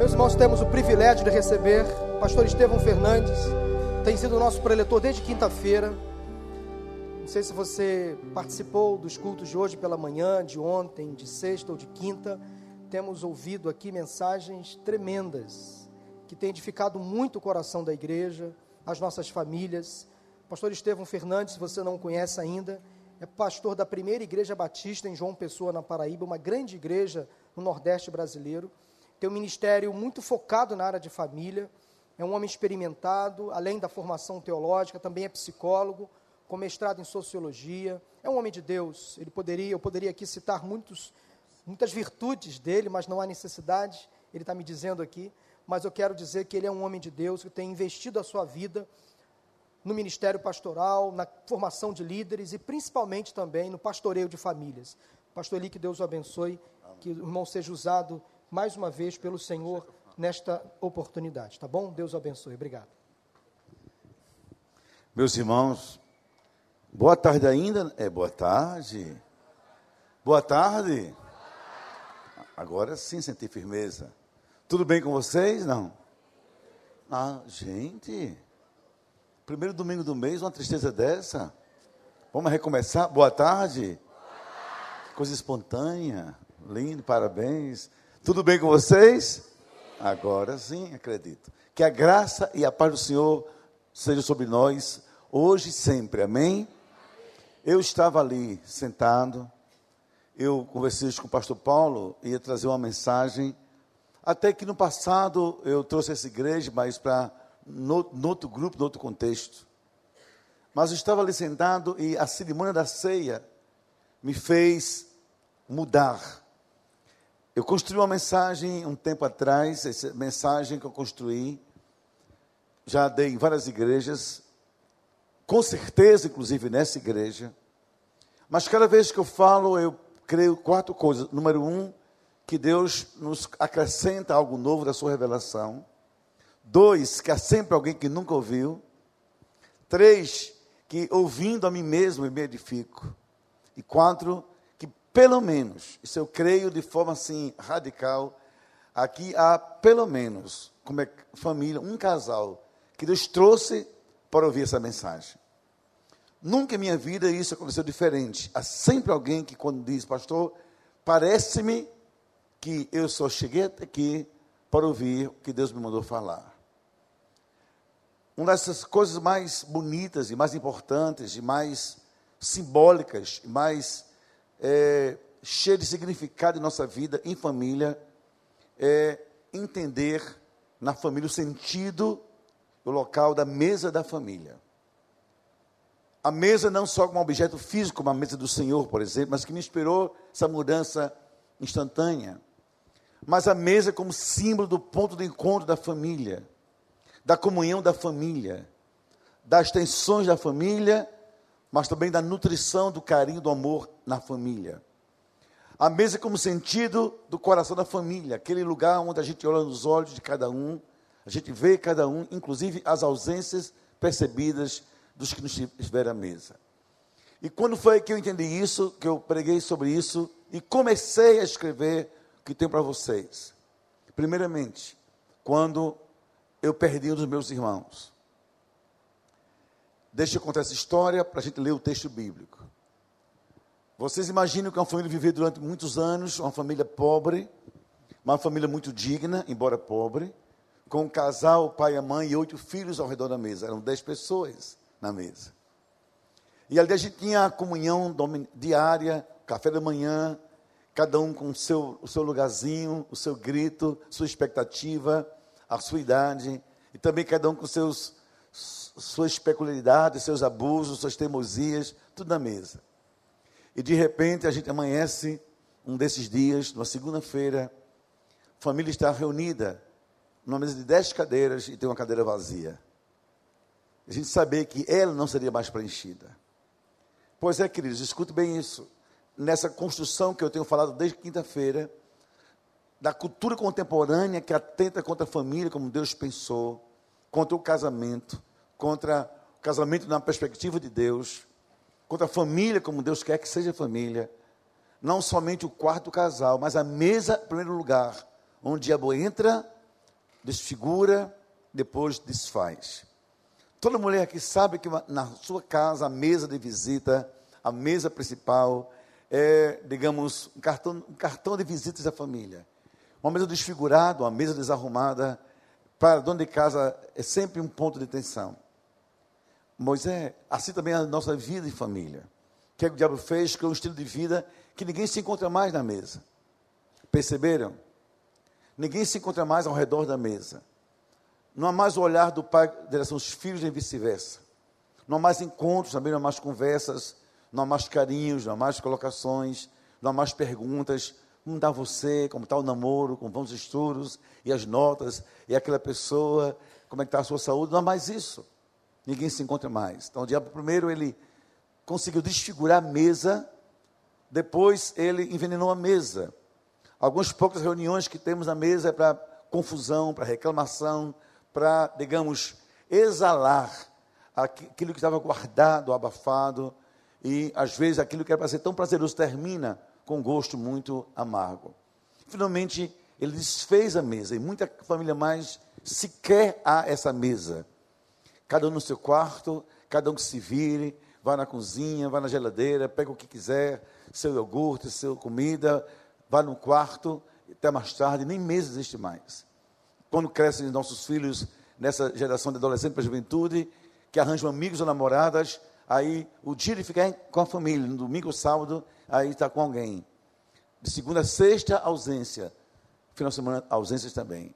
Meus irmãos, temos o privilégio de receber o pastor Estevão Fernandes, tem sido nosso preletor desde quinta-feira. Não sei se você participou dos cultos de hoje pela manhã, de ontem, de sexta ou de quinta. Temos ouvido aqui mensagens tremendas que têm edificado muito o coração da igreja, as nossas famílias. Pastor Estevão Fernandes, se você não conhece ainda, é pastor da primeira igreja batista em João Pessoa, na Paraíba, uma grande igreja no Nordeste brasileiro. Tem um ministério muito focado na área de família. É um homem experimentado, além da formação teológica, também é psicólogo, com mestrado em sociologia. É um homem de Deus. Ele poderia, eu poderia aqui citar muitos, muitas virtudes dele, mas não há necessidade. Ele está me dizendo aqui. Mas eu quero dizer que ele é um homem de Deus que tem investido a sua vida no ministério pastoral, na formação de líderes e principalmente também no pastoreio de famílias. Pastor Eli, que Deus o abençoe, que o irmão seja usado mais uma vez pelo Senhor nesta oportunidade, tá bom? Deus abençoe. Obrigado. Meus irmãos, boa tarde ainda. É boa tarde. Boa tarde. Agora sim senti firmeza. Tudo bem com vocês? Não? Ah, gente. Primeiro domingo do mês, uma tristeza dessa. Vamos recomeçar? Boa tarde. Boa tarde. Coisa espontânea. Lindo, parabéns. Tudo bem com vocês? Agora sim, acredito. Que a graça e a paz do Senhor sejam sobre nós, hoje e sempre. Amém? Eu estava ali sentado, eu conversei com o pastor Paulo, ia trazer uma mensagem. Até que no passado eu trouxe essa igreja, mas para outro grupo, no outro contexto. Mas eu estava ali sentado e a cerimônia da ceia me fez mudar eu construí uma mensagem um tempo atrás, essa mensagem que eu construí, já dei em várias igrejas, com certeza, inclusive nessa igreja, mas cada vez que eu falo, eu creio quatro coisas. Número um, que Deus nos acrescenta algo novo da sua revelação. Dois, que há sempre alguém que nunca ouviu. Três, que ouvindo a mim mesmo eu me edifico. E quatro, pelo menos, isso eu creio de forma assim radical, aqui há pelo menos, como é família, um casal que Deus trouxe para ouvir essa mensagem. Nunca em minha vida isso aconteceu diferente. Há sempre alguém que quando diz, pastor, parece-me que eu só cheguei até aqui para ouvir o que Deus me mandou falar. Uma dessas coisas mais bonitas e mais importantes e mais simbólicas e mais é, cheia de significado em nossa vida, em família, é entender na família o sentido, o local da mesa da família. A mesa não só como objeto físico, como a mesa do Senhor, por exemplo, mas que me inspirou essa mudança instantânea. Mas a mesa como símbolo do ponto de encontro da família, da comunhão da família, das tensões da família mas também da nutrição, do carinho, do amor na família. A mesa como sentido do coração da família, aquele lugar onde a gente olha nos olhos de cada um, a gente vê cada um, inclusive as ausências percebidas dos que nos estiveram à mesa. E quando foi que eu entendi isso, que eu preguei sobre isso e comecei a escrever o que tenho para vocês? Primeiramente, quando eu perdi um dos meus irmãos. Deixa eu contar essa história para a gente ler o texto bíblico. Vocês imaginam que uma família viveu durante muitos anos, uma família pobre, uma família muito digna, embora pobre, com um casal, o pai a mãe e oito filhos ao redor da mesa. Eram dez pessoas na mesa. E ali a gente tinha a comunhão diária, café da manhã, cada um com o seu, o seu lugarzinho, o seu grito, sua expectativa, a sua idade, e também cada um com seus suas peculiaridades, seus abusos, suas teimosias, tudo na mesa. E de repente a gente amanhece um desses dias, numa segunda-feira, a família está reunida numa mesa de dez cadeiras e tem uma cadeira vazia. A gente saber que ela não seria mais preenchida. Pois é, queridos, escute bem isso. Nessa construção que eu tenho falado desde quinta-feira, da cultura contemporânea que atenta contra a família, como Deus pensou, contra o casamento, contra o casamento na perspectiva de Deus, contra a família como Deus quer que seja família. Não somente o quarto casal, mas a mesa, em primeiro lugar, onde o diabo entra desfigura, depois desfaz. Toda mulher que sabe que na sua casa, a mesa de visita, a mesa principal, é, digamos, um cartão, um cartão de visitas da família. Uma mesa desfigurada, uma mesa desarrumada, para dona de casa é sempre um ponto de tensão. Moisés, assim também é a nossa vida de família. O que, é que o diabo fez? Criou um estilo de vida que ninguém se encontra mais na mesa. Perceberam? Ninguém se encontra mais ao redor da mesa. Não há mais o olhar do pai em direção aos filhos e vice-versa. Não há mais encontros, também não há mais conversas, não há mais carinhos, não há mais colocações, não há mais perguntas. Como está você? Como está o namoro? Como vão os estudos? E as notas? E aquela pessoa? Como é que está a sua saúde? Não há mais isso. Ninguém se encontra mais. Então o diabo primeiro ele conseguiu desfigurar a mesa, depois ele envenenou a mesa. Algumas poucas reuniões que temos na mesa é para confusão, para reclamação, para, digamos, exalar aquilo que estava guardado, abafado, e às vezes aquilo que era para ser tão prazeroso termina com um gosto muito amargo. Finalmente, ele desfez a mesa, e muita família mais sequer há essa mesa. Cada um no seu quarto, cada um que se vire, vá na cozinha, vá na geladeira, pega o que quiser, seu iogurte, sua comida, vá no quarto, até mais tarde, nem mesa existe mais. Quando crescem nossos filhos nessa geração de adolescente para a juventude, que arranjam amigos ou namoradas, aí o dia de ficar com a família, no domingo ou sábado, aí está com alguém. De segunda a sexta, ausência. Final de semana, ausências também.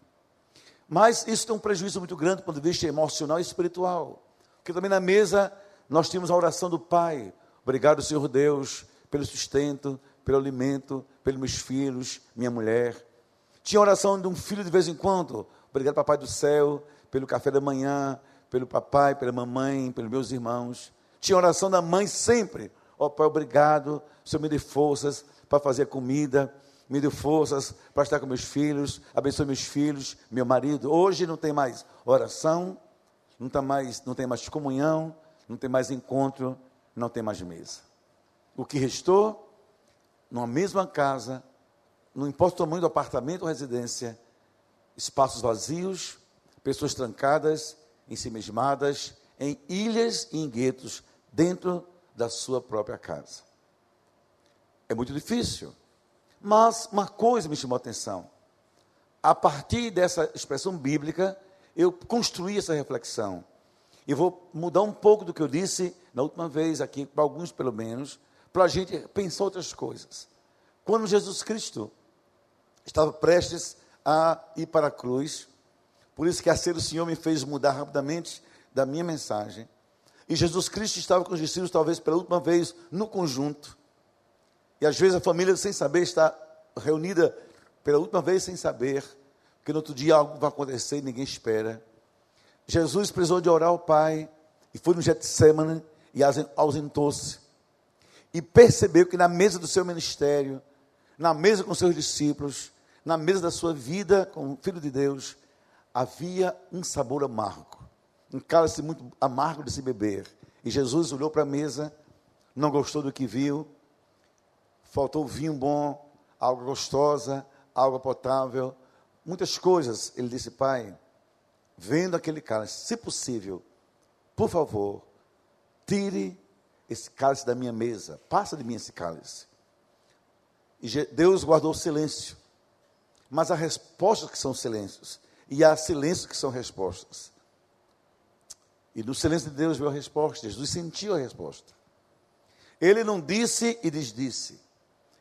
Mas isso tem um prejuízo muito grande do ponto de vista emocional e espiritual. Porque também na mesa nós tínhamos a oração do Pai. Obrigado, Senhor Deus, pelo sustento, pelo alimento, pelos meus filhos, minha mulher. Tinha oração de um filho de vez em quando. Obrigado, Papai do céu, pelo café da manhã, pelo papai, pela mamãe, pelos meus irmãos. Tinha oração da mãe sempre. Ó oh, Pai, obrigado. Senhor me dê forças para fazer comida. Me dê forças para estar com meus filhos. Abençoe meus filhos, meu marido. Hoje não tem mais oração, não, tá mais, não tem mais comunhão, não tem mais encontro, não tem mais mesa. O que restou numa mesma casa, não importa o tamanho do apartamento ou residência, espaços vazios, pessoas trancadas, ensimesmadas, em ilhas e em guetos, dentro da sua própria casa. É muito difícil. Mas uma coisa me chamou a atenção. A partir dessa expressão bíblica, eu construí essa reflexão. E vou mudar um pouco do que eu disse na última vez aqui, para alguns pelo menos, para a gente pensar outras coisas. Quando Jesus Cristo estava prestes a ir para a cruz, por isso que a ser do Senhor me fez mudar rapidamente da minha mensagem. E Jesus Cristo estava com os discípulos, talvez pela última vez, no conjunto. E às vezes a família, sem saber, está reunida pela última vez sem saber, porque no outro dia algo vai acontecer e ninguém espera. Jesus precisou de orar ao Pai, e foi no Getsemane, e ausentou-se e percebeu que na mesa do seu ministério, na mesa com seus discípulos, na mesa da sua vida como filho de Deus, havia um sabor amargo, um cálice muito amargo de se beber. E Jesus olhou para a mesa, não gostou do que viu, faltou vinho bom, algo gostosa, algo potável, muitas coisas. Ele disse: Pai, vendo aquele cálice, se possível, por favor, tire esse cálice da minha mesa, passa de mim esse cálice. E Deus guardou silêncio. Mas há respostas que são silêncios, e há silêncios que são respostas. E no silêncio de Deus veio a resposta, Jesus sentiu a resposta. Ele não disse e desdisse.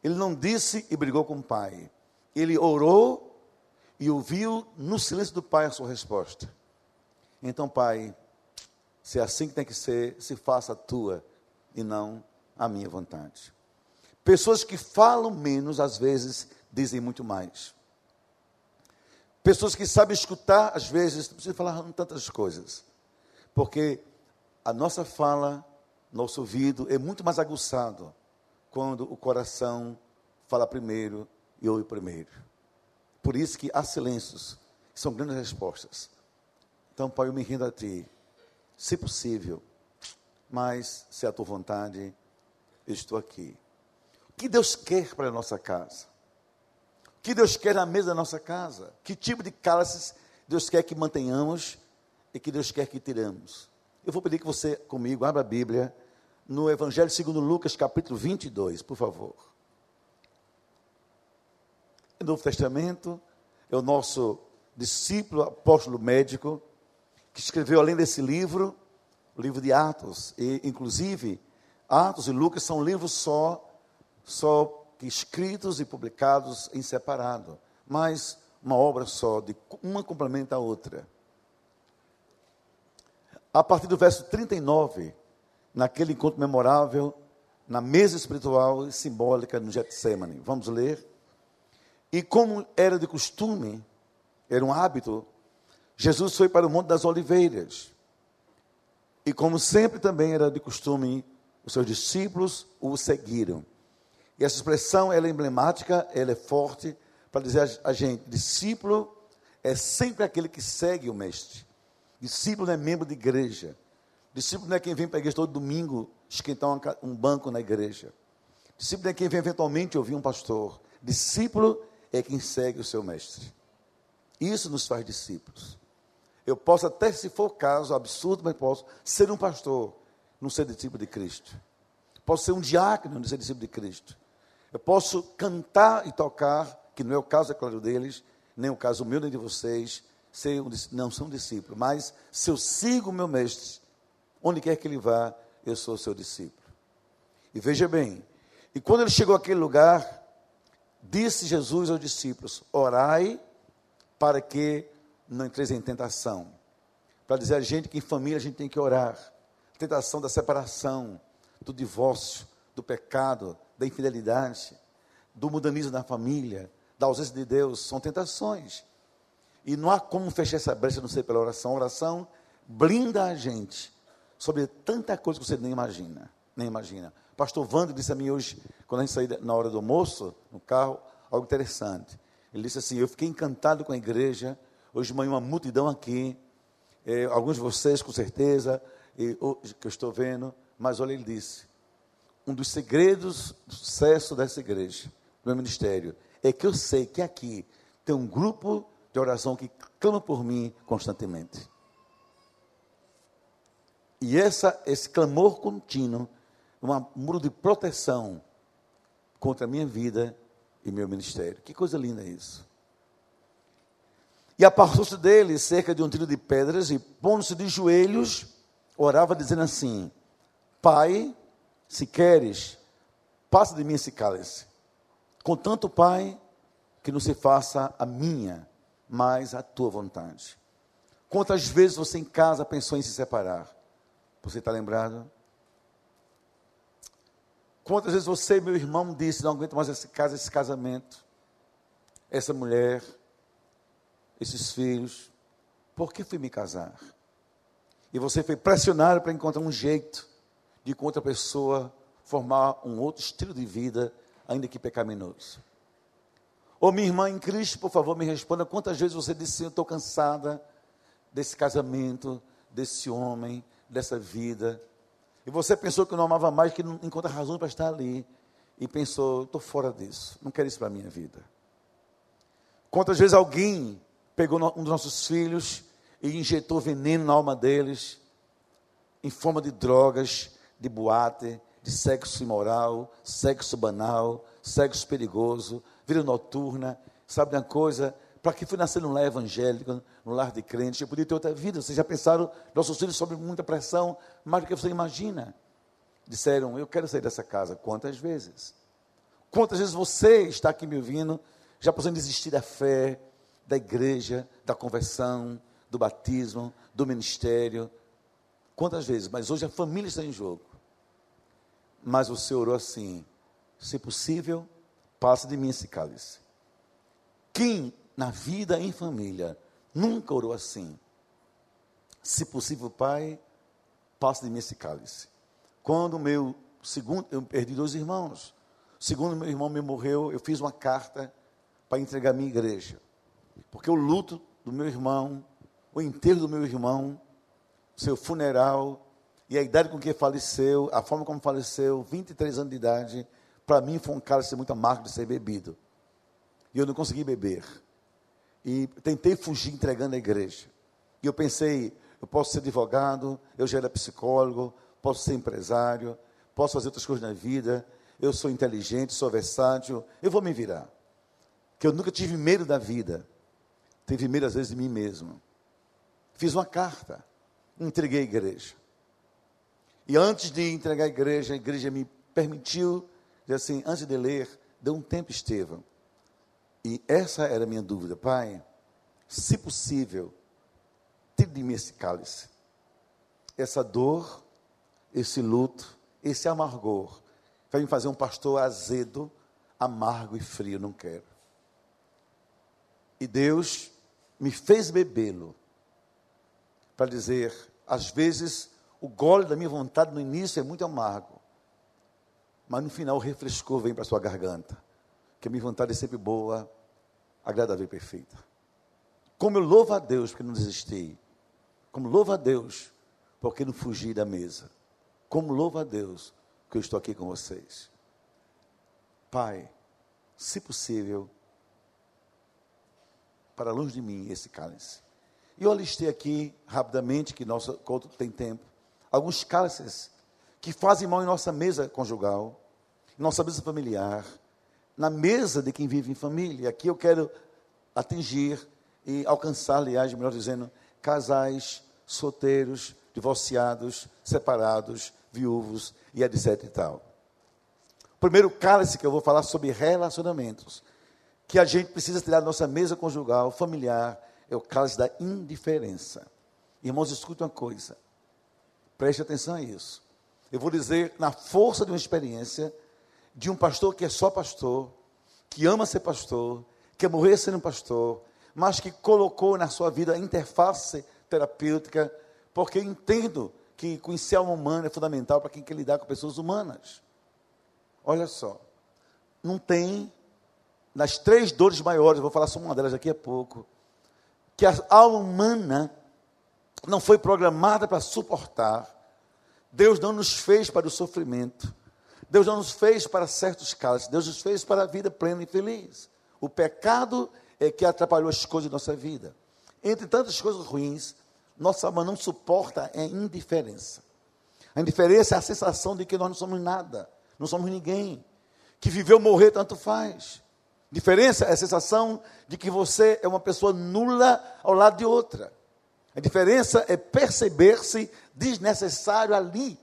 Ele não disse e brigou com o Pai. Ele orou e ouviu no silêncio do Pai a sua resposta. Então, Pai, se é assim que tem que ser, se faça a tua e não a minha vontade. Pessoas que falam menos, às vezes, dizem muito mais. Pessoas que sabem escutar, às vezes, não precisa falar tantas coisas. Porque a nossa fala, nosso ouvido é muito mais aguçado quando o coração fala primeiro e ouve primeiro. Por isso que há silêncios, que são grandes respostas. Então, Pai, eu me rendo a Ti. Se possível, mas se é a tua vontade, eu estou aqui. O que Deus quer para a nossa casa? O que Deus quer na mesa da nossa casa? Que tipo de cálices Deus quer que mantenhamos e que Deus quer que tiramos. Eu vou pedir que você, comigo, abra a Bíblia no Evangelho segundo Lucas, capítulo 22, por favor. O Novo Testamento é o nosso discípulo, apóstolo médico, que escreveu, além desse livro, o livro de Atos, e inclusive Atos e Lucas são livros só, só escritos e publicados em separado, mas uma obra só, de uma complementa a outra. A partir do verso 39, naquele encontro memorável, na mesa espiritual e simbólica no Getsemane. Vamos ler. E como era de costume, era um hábito, Jesus foi para o Monte das Oliveiras. E como sempre também era de costume, os seus discípulos o seguiram. E essa expressão ela é emblemática, ela é forte, para dizer a gente: discípulo é sempre aquele que segue o mestre. Discípulo é membro de igreja. Discípulo não é quem vem para a igreja todo domingo esquentar um banco na igreja. Discípulo é quem vem eventualmente ouvir um pastor. Discípulo é quem segue o seu mestre. Isso nos faz discípulos. Eu posso até, se for o caso, absurdo, mas posso ser um pastor, não ser discípulo de Cristo. Posso ser um diácono, não ser discípulo de Cristo. Eu posso cantar e tocar, que não é o caso, é claro, deles, nem o caso meu, nem de vocês, ser um, não são discípulos, mas se eu sigo o meu mestre, onde quer que ele vá, eu sou seu discípulo. E veja bem, e quando ele chegou àquele lugar, disse Jesus aos discípulos: Orai para que não entreis em tentação. Para dizer a gente que em família a gente tem que orar. Tentação da separação, do divórcio, do pecado, da infidelidade, do mudanismo na família, da ausência de Deus, são tentações. E não há como fechar essa brecha não ser pela oração. A oração blinda a gente sobre tanta coisa que você nem imagina. Nem imagina. Pastor Wander disse a mim hoje, quando a gente saiu na hora do almoço, no carro, algo interessante. Ele disse assim: Eu fiquei encantado com a igreja. Hoje de manhã, uma multidão aqui. É, alguns de vocês, com certeza, e, que eu estou vendo. Mas olha, ele disse: um dos segredos do sucesso dessa igreja, do meu ministério, é que eu sei que aqui tem um grupo de oração que clama por mim constantemente. E essa, esse clamor contínuo, um muro de proteção contra a minha vida e meu ministério. Que coisa linda é isso. E apartou-se dele cerca de um trilho de pedras e, pondo-se de joelhos, orava dizendo assim: Pai, se queres, passa de mim esse cálice. Contanto, Pai, que não se faça a minha, mas a tua vontade. Quantas vezes você em casa pensou em se separar? Você está lembrado? Quantas vezes você, meu irmão, disse: não aguento mais esse casa, esse casamento, essa mulher, esses filhos, por que fui me casar? E você foi pressionado para encontrar um jeito de com outra pessoa formar um outro estilo de vida, ainda que pecaminoso. Ô minha irmã em Cristo, por favor, me responda quantas vezes você disse: Eu estou cansada desse casamento, desse homem, dessa vida. E você pensou que não amava mais, que não encontra razão para estar ali. E pensou: Estou fora disso, não quero isso para a minha vida. Quantas vezes alguém pegou um dos nossos filhos e injetou veneno na alma deles, em forma de drogas, de boate, de sexo imoral, sexo banal, sexo perigoso, vida noturna. Sabe uma coisa? Para que fui nascer num lar evangélico, num lar de crente? Eu podia ter outra vida. Vocês já pensaram, nossos filhos sob muita pressão, mais do que você imagina. Disseram, eu quero sair dessa casa. Quantas vezes? Quantas vezes você está aqui me ouvindo, já pensando desistir da fé, da igreja, da conversão, do batismo, do ministério? Quantas vezes? Mas hoje a família está em jogo. Mas você orou assim: se possível, passe de mim esse cálice. Quem na vida em família nunca orou assim? Se possível, Pai, passe de mim esse cálice. Quando meu segundo, eu perdi dois irmãos. Segundo meu irmão me morreu, eu fiz uma carta para entregar à minha igreja. Porque o luto do meu irmão, o enterro do meu irmão, seu funeral, e a idade com que faleceu, a forma como faleceu, 23 anos de idade, para mim foi um cálice muito amargo de ser bebido. E eu não consegui beber. E tentei fugir entregando a igreja. E eu pensei, eu posso ser advogado, eu já era psicólogo, posso ser empresário, posso fazer outras coisas na vida, eu sou inteligente, sou versátil, eu vou me virar. Que eu nunca tive medo da vida, tive medo às vezes de mim mesmo. Fiz uma carta, entreguei à igreja. E antes de entregar a igreja, a igreja me permitiu, assim, antes de ler, deu um tempo, Estevão. E essa era a minha dúvida, Pai, se possível, tire de mim esse cálice, essa dor, esse luto, esse amargor, vai me fazer um pastor azedo, amargo e frio, não quero. E Deus me fez bebê-lo, para dizer, às vezes, o gole da minha vontade no início é muito amargo, mas no final o refrescor vem para a sua garganta, que a minha vontade é sempre boa, agradável e perfeita. Como eu louvo a Deus porque não desisti, como louvo a Deus porque não fugi da mesa, como louvo a Deus que eu estou aqui com vocês. Pai, se possível, para longe de mim esse cálice. E eu alistei aqui, rapidamente, que nosso culto tem tempo, alguns cálices que fazem mal em nossa mesa conjugal, em nossa mesa familiar, na mesa de quem vive em família. Aqui eu quero atingir e alcançar, aliás, melhor dizendo, casais, solteiros, divorciados, separados, viúvos e etc e tal. Primeiro cálice que eu vou falar sobre relacionamentos, que a gente precisa tirar da nossa mesa conjugal, familiar, é o cálice da indiferença. Irmãos, escute uma coisa. Preste atenção a isso. Eu vou dizer, na força de uma experiência, de um pastor que é só pastor, que ama ser pastor, quer morrer sendo pastor, mas que colocou na sua vida a interface terapêutica, porque eu entendo que conhecer a alma humana é fundamental para quem quer lidar com pessoas humanas. Olha só, não tem, nas três dores maiores, vou falar só uma delas daqui a pouco, que a alma humana não foi programada para suportar. Deus não nos fez para o sofrimento. Deus não nos fez para certos casos. Deus nos fez para a vida plena e feliz. O pecado é que atrapalhou as coisas da nossa vida. Entre tantas coisas ruins, nossa alma não suporta a indiferença. A indiferença é a sensação de que nós não somos nada, não somos ninguém. Que viveu morrer tanto faz. Diferença é a sensação de que você é uma pessoa nula ao lado de outra. A diferença é perceber-se desnecessário ali.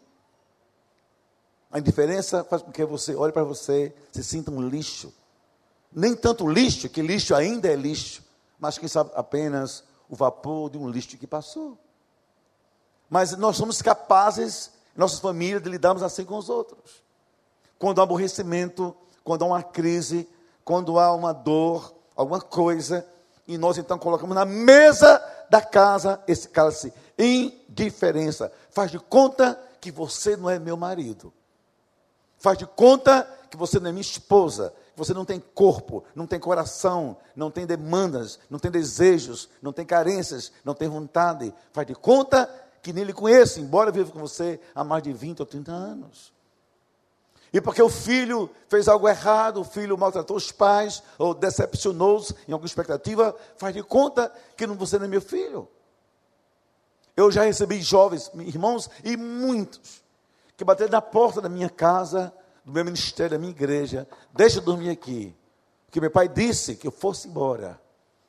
A indiferença faz com que você olhe para você, se sinta um lixo. Nem tanto lixo, que lixo ainda é lixo, mas quem sabe apenas o vapor de um lixo que passou. Mas nós somos capazes, nossas famílias, de lidarmos assim com os outros. Quando há aborrecimento, quando há uma crise, quando há uma dor, alguma coisa, e nós então colocamos na mesa da casa esse cálice. Indiferença. Faz de conta que você não é meu marido. Faz de conta que você não é minha esposa. Que você não tem corpo, não tem coração, não tem demandas, não tem desejos, não tem carências, não tem vontade. Faz de conta que nem lhe conheço, embora viva com você há mais de 20 ou 30 anos. E porque o filho fez algo errado, o filho maltratou os pais, ou decepcionou-os em alguma expectativa, faz de conta que não, você não é meu filho. Eu já recebi jovens, irmãos, e muitos, que bateram na porta da minha casa, do meu ministério, da minha igreja, deixa eu dormir aqui. Porque meu pai disse que eu fosse embora,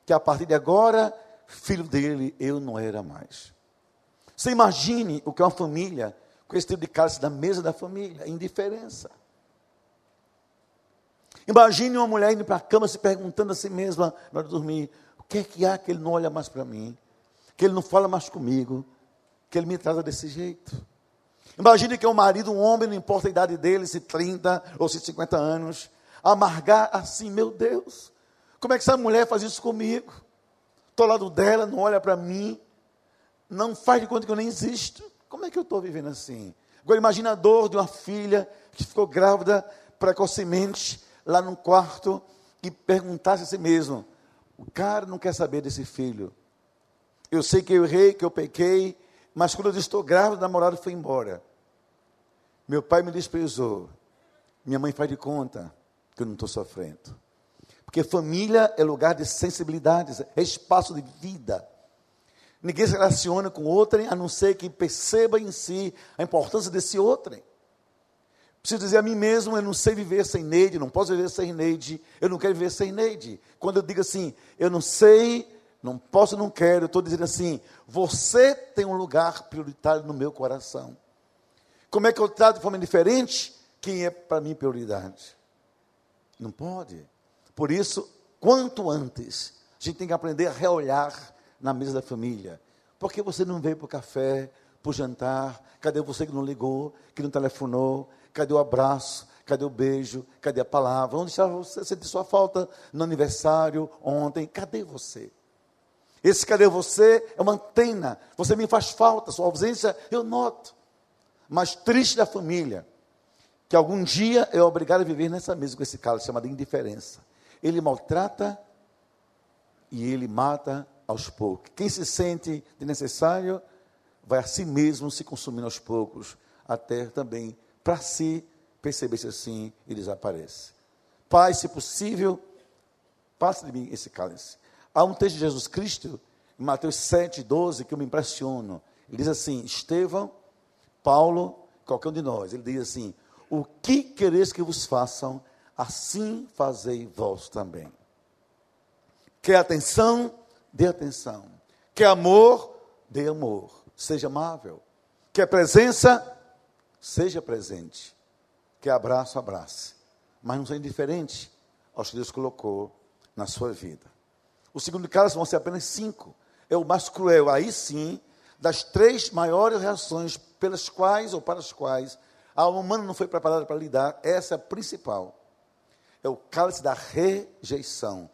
que a partir de agora, filho dele, eu não era mais. Você imagine o que é uma família com esse tipo de cálice da mesa da família, indiferença. Imagine uma mulher indo para a cama se perguntando a si mesma, na hora de dormir, o que é que há que ele não olha mais para mim, que ele não fala mais comigo, que ele me trata desse jeito. Imagine que um marido, um homem, não importa a idade dele, se 30 ou se 50 anos, amargar assim, meu Deus, como é que essa mulher faz isso comigo? Estou ao lado dela, não olha para mim, não faz de conta que eu nem existo. Como é que eu estou vivendo assim? Agora imagina a dor de uma filha que ficou grávida precocemente lá no quarto e perguntasse a si mesmo: o cara não quer saber desse filho. Eu sei que eu errei, que eu pequei, mas quando eu estou grávida, o namorado foi embora. Meu pai me desprezou. Minha mãe faz de conta que eu não estou sofrendo. Porque família é lugar de sensibilidades, é espaço de vida. Ninguém se relaciona com outrem a não ser que perceba em si a importância desse outrem. Preciso dizer a mim mesmo, eu não sei viver sem Neide, não posso viver sem Neide, eu não quero viver sem Neide. Quando eu digo assim, eu não sei, não posso, não quero, estou dizendo assim, você tem um lugar prioritário no meu coração. Como é que eu trato de forma diferente quem é para mim prioridade? Não pode. Por isso, quanto antes, a gente tem que aprender a reolhar na mesa da família. Por que você não veio para o café, para o jantar? Cadê você que não ligou, que não telefonou? Cadê o abraço? Cadê o beijo? Cadê a palavra? Onde estava você? Senti sua falta no aniversário, ontem. Cadê você? Esse cadê você é uma antena. Você me faz falta, sua ausência eu noto. Mas triste da família, que algum dia é obrigado a viver nessa mesa com esse cara chamado indiferença. Ele maltrata e ele mata aos poucos. Quem se sente de necessário vai a si mesmo se consumindo aos poucos, até também para si perceber-se assim e desaparece. Pai, se possível, passe de mim esse cálice. Há um texto de Jesus Cristo, em Mateus 7, 12, que eu me impressiono. Ele diz assim: Estevão, Paulo, qualquer um de nós, ele diz assim: O que quereis que vos façam, assim fazei vós também. Quer atenção, dê atenção. Quer amor, dê amor. Seja amável. Quer presença, Seja presente. Que abraço, abrace. Mas não seja indiferente aos que Deus colocou na sua vida. O segundo caso vão ser apenas cinco. É o mais cruel. Aí sim, das três maiores reações pelas quais ou para as quais a alma humana não foi preparada para lidar, essa é a principal. É o cálice da rejeição.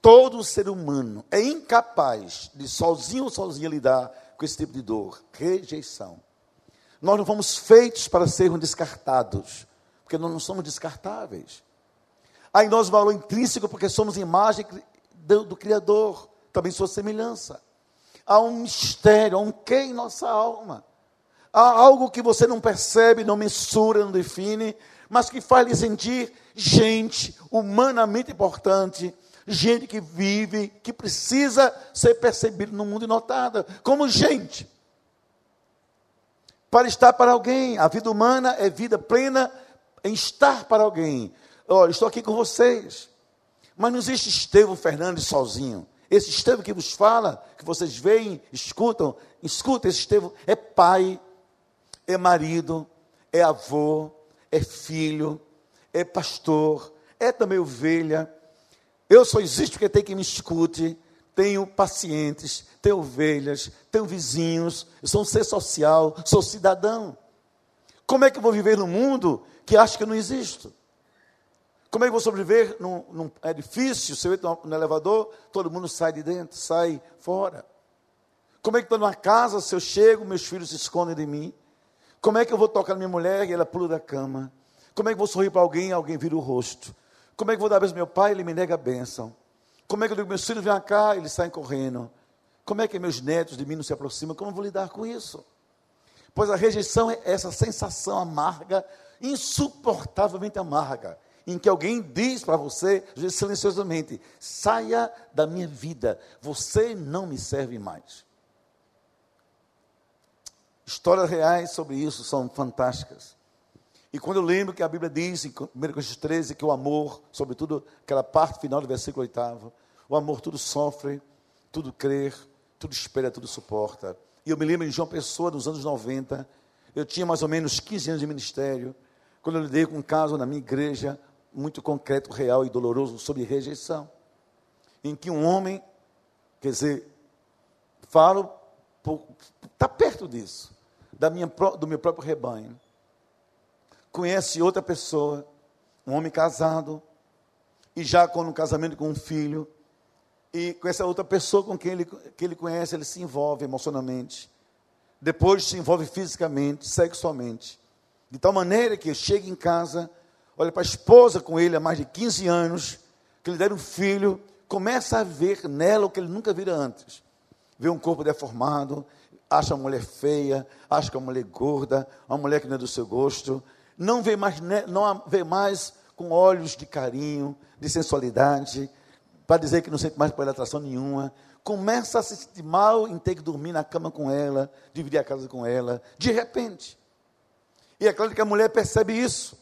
Todo ser humano é incapaz de sozinho ou sozinha lidar com esse tipo de dor. Rejeição. Nós não fomos feitos para sermos descartados, porque nós não somos descartáveis. Em nós valor intrínseco, porque somos imagem do, do Criador, também sua semelhança. Há um mistério, há um que em nossa alma. Há algo que você não percebe, não mensura, não define, mas que faz lhe sentir gente humanamente importante, gente que vive, que precisa ser percebido no mundo e notada como gente para estar para alguém. A vida humana é vida plena em estar para alguém. Olha, estou aqui com vocês. Mas não existe Estevão Fernandes sozinho. Esse Estevão que vos fala, que vocês veem, escutam, escuta esse Estevão, é pai, é marido, é avô, é filho, é pastor, é também ovelha. Eu só existo porque tem que me escute, tenho pacientes, tenho ovelhas, tenho vizinhos, eu sou um ser social, sou cidadão. Como é que eu vou viver num mundo que acha que eu não existo? Como é que eu vou sobreviver num, num edifício, se eu entro no elevador, todo mundo sai de dentro, sai fora? Como é que estou numa casa, se eu chego, meus filhos se escondem de mim? Como é que eu vou tocar na minha mulher e ela pula da cama? Como é que eu vou sorrir para alguém e alguém vira o rosto? Como é que eu vou dar beijo ao meu pai e ele me nega a bênção? Como é que eu digo, meus filhos vêm cá, eles saem correndo. Como é que meus netos de mim não se aproximam? Como eu vou lidar com isso? Pois a rejeição é essa sensação amarga, insuportavelmente amarga, em que alguém diz para você, silenciosamente: saia da minha vida, você não me serve mais. Histórias reais sobre isso são fantásticas. E quando eu lembro que a Bíblia diz, em 1 Coríntios 13, que o amor, sobretudo aquela parte final do versículo 8, o amor tudo sofre, tudo crê, tudo espera, tudo suporta. E eu me lembro de João Pessoa, nos anos 90, eu tinha mais ou menos 15 anos de ministério, quando eu lidei com um caso na minha igreja, muito concreto, real e doloroso, sobre rejeição. Em que um homem, quer dizer, falo, está perto disso, da minha, do meu próprio rebanho. Conhece outra pessoa, um homem casado, e já com um casamento com um filho, e com essa outra pessoa com quem ele, que ele conhece, ele se envolve emocionalmente. Depois se envolve fisicamente, sexualmente. De tal maneira que chega em casa, olha para a esposa com ele há mais de 15 anos, que lhe deram um filho, começa a ver nela o que ele nunca vira antes. Vê um corpo deformado, acha uma mulher feia, acha que é uma mulher gorda, uma mulher que não é do seu gosto, não vê mais, não vê mais com olhos de carinho, de sensualidade, para dizer que não sente mais por ela atração nenhuma, começa a se sentir mal em ter que dormir na cama com ela, dividir a casa com ela, de repente. E é claro que a mulher percebe isso.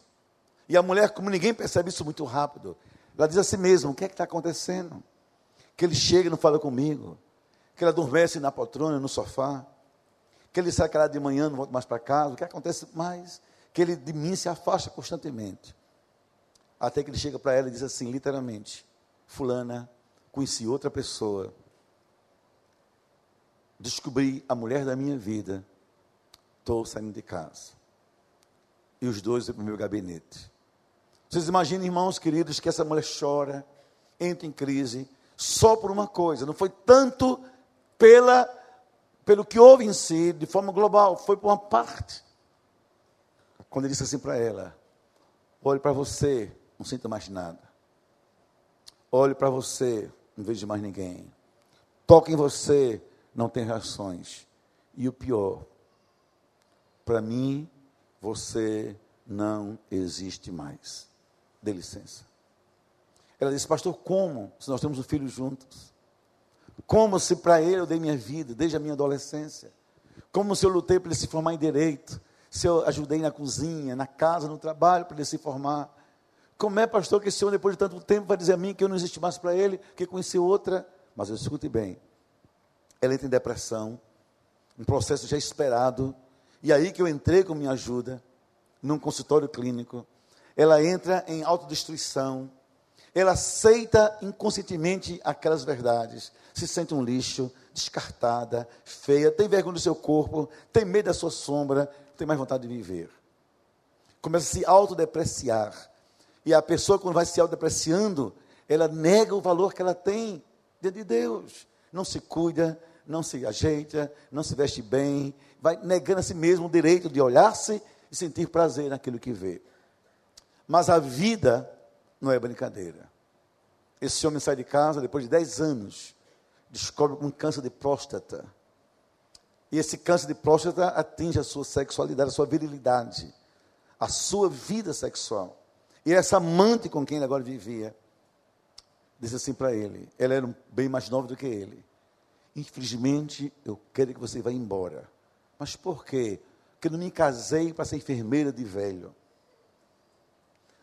E a mulher, como ninguém percebe isso muito rápido, ela diz a si mesma: o que é que está acontecendo? Que ele chega e não fala comigo, que ela adormece na poltrona, no sofá, que ele sai aquela de manhã, não volta mais para casa, o que acontece mais? Que ele de mim se afasta constantemente. Até que ele chega para ela e diz assim, literalmente: Fulana, conheci outra pessoa, descobri a mulher da minha vida, estou saindo de casa. E os dois para o meu gabinete. Vocês imaginam, irmãos queridos, que essa mulher chora, entra em crise, só por uma coisa, não foi tanto pela, pelo que houve em si, de forma global, foi por uma parte. Quando ele disse assim para ela: olhe para você, não sinta mais nada. Olhe para você, não vejo mais ninguém. Toque em você, não tem reações. E o pior, para mim, você não existe mais. Dê licença. Ela disse, pastor, como? Se nós temos um filho juntos. Como se para ele eu dei minha vida, desde a minha adolescência. Como se eu lutei para ele se formar em direito. Se eu ajudei na cozinha, na casa, no trabalho, para ele se formar. Como é, pastor, que esse senhor, depois de tanto tempo, vai dizer a mim que eu não existe mais para ele, que conheci outra? Mas eu escute bem. Ela entra em depressão, um processo já esperado. E aí que eu entrei com minha ajuda, num consultório clínico. Ela entra em autodestruição. Ela aceita inconscientemente aquelas verdades. Se sente um lixo, descartada, feia, tem vergonha do seu corpo, tem medo da sua sombra, tem mais vontade de viver. Começa a se autodepreciar e a pessoa, quando vai se autodepreciando, ela nega o valor que ela tem diante de Deus. Não se cuida, não se ajeita, não se veste bem, vai negando a si mesmo o direito de olhar-se e sentir prazer naquilo que vê. Mas a vida não é brincadeira. Esse homem sai de casa depois de 10 anos, descobre um câncer de próstata. E esse câncer de próstata atinge a sua sexualidade, a sua virilidade, a sua vida sexual. E essa amante com quem ele agora vivia, disse assim para ele: ela era bem mais nova do que ele. Infelizmente, eu quero que você vá embora. Mas por quê? Porque eu não me casei para ser enfermeira de velho.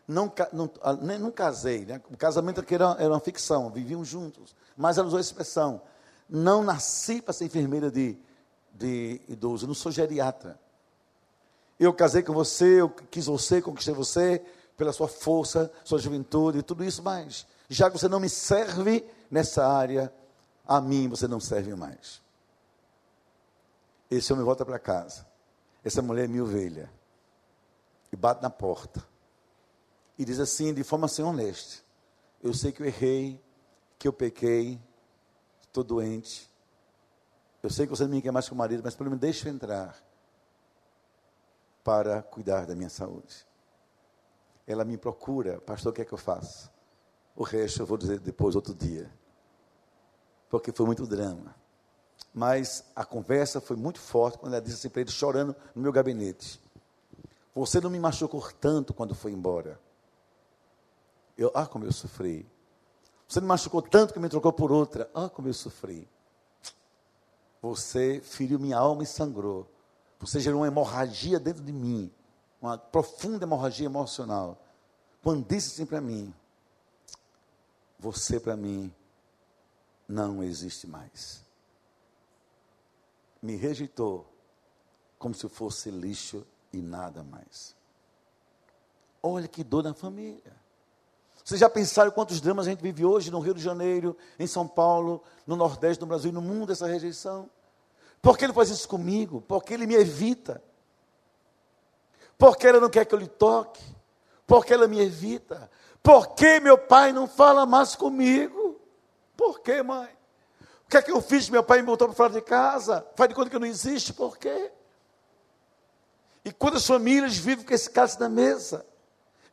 Não, não, ah, não casei, né? o casamento era, era uma ficção, viviam juntos. Mas ela usou a expressão: não nasci para ser enfermeira de, de idoso, eu não sou geriatra. Eu casei com você, eu quis você, conquistei você, pela sua força, sua juventude, tudo isso, mas já que você não me serve nessa área, a mim você não serve mais. Esse homem volta para casa. Essa mulher é minha ovelha. E bate na porta. E diz assim, de forma assim honesta: Eu sei que eu errei, que eu pequei, estou doente. Eu sei que você não me quer mais com o marido, mas pelo menos deixa eu entrar para cuidar da minha saúde ela me procura, pastor, o que é que eu faço? O resto eu vou dizer depois, outro dia. Porque foi muito drama. Mas a conversa foi muito forte quando ela disse assim para ele, chorando no meu gabinete: Você não me machucou tanto quando foi embora. Eu, ah, como eu sofri. Você me machucou tanto que me trocou por outra. Ah, como eu sofri. Você feriu minha alma e sangrou. Você gerou uma hemorragia dentro de mim uma profunda hemorragia emocional, quando disse assim para mim: Você para mim não existe mais. Me rejeitou como se fosse lixo e nada mais. Olha que dor na família. Vocês já pensaram quantos dramas a gente vive hoje no Rio de Janeiro, em São Paulo, no Nordeste do Brasil, no mundo, essa rejeição? Por que ele faz isso comigo? Porque ele me evita. Porque ela não quer que eu lhe toque? Porque ela me evita? Por que meu pai não fala mais comigo? Por que, mãe? O que é que eu fiz? Meu pai me botou para fora de casa? Faz de conta que não existe? Por quê? E quando as famílias vivem com esse cálice na mesa,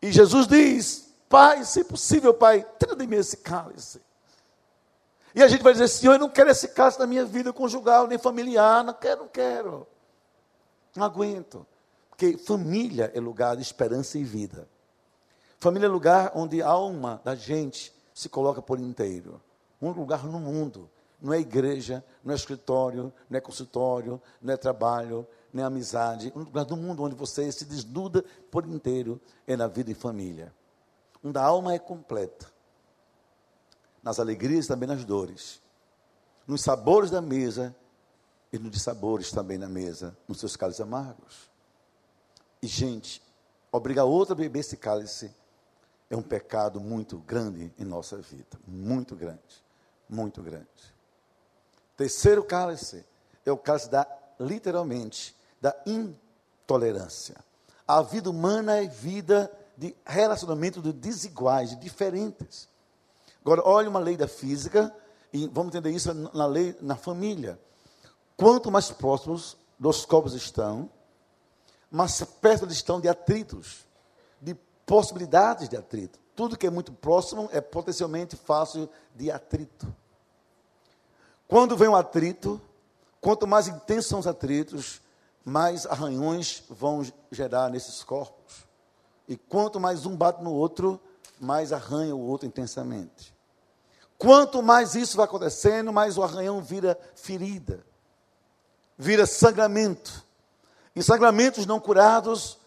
e Jesus diz: Pai, se possível, Pai, tira de mim esse cálice. E a gente vai dizer: Senhor, eu não quero esse cálice na minha vida conjugal, nem familiar, não quero, não quero. Não aguento. Porque família é lugar de esperança e vida. Família é lugar onde a alma da gente se coloca por inteiro. Um lugar no mundo. Não é igreja, não é escritório, não é consultório, não é trabalho, nem é amizade. Um lugar do mundo onde você se desnuda por inteiro é na vida em família. Onde a alma é completa. Nas alegrias também nas dores. Nos sabores da mesa e nos dissabores também na mesa, nos seus cálices amargos. E, gente, obrigar outro a beber esse cálice é um pecado muito grande em nossa vida. Muito grande. Muito grande. Terceiro cálice é o cálice da, literalmente, da intolerância. A vida humana é vida de relacionamento de desiguais, de diferentes. Agora, olha uma lei da física, e vamos entender isso na lei, na família. Quanto mais próximos dos corpos estão, mais perto eles estão de atritos, de possibilidades de atrito. Tudo que é muito próximo é potencialmente fácil de atrito. Quando vem um atrito, quanto mais intensos são os atritos, mais arranhões vão gerar nesses corpos. E quanto mais um bate no outro, mais arranha o outro intensamente. Quanto mais isso vai acontecendo, mais o arranhão vira ferida, vira sangramento. E sangramentos não curados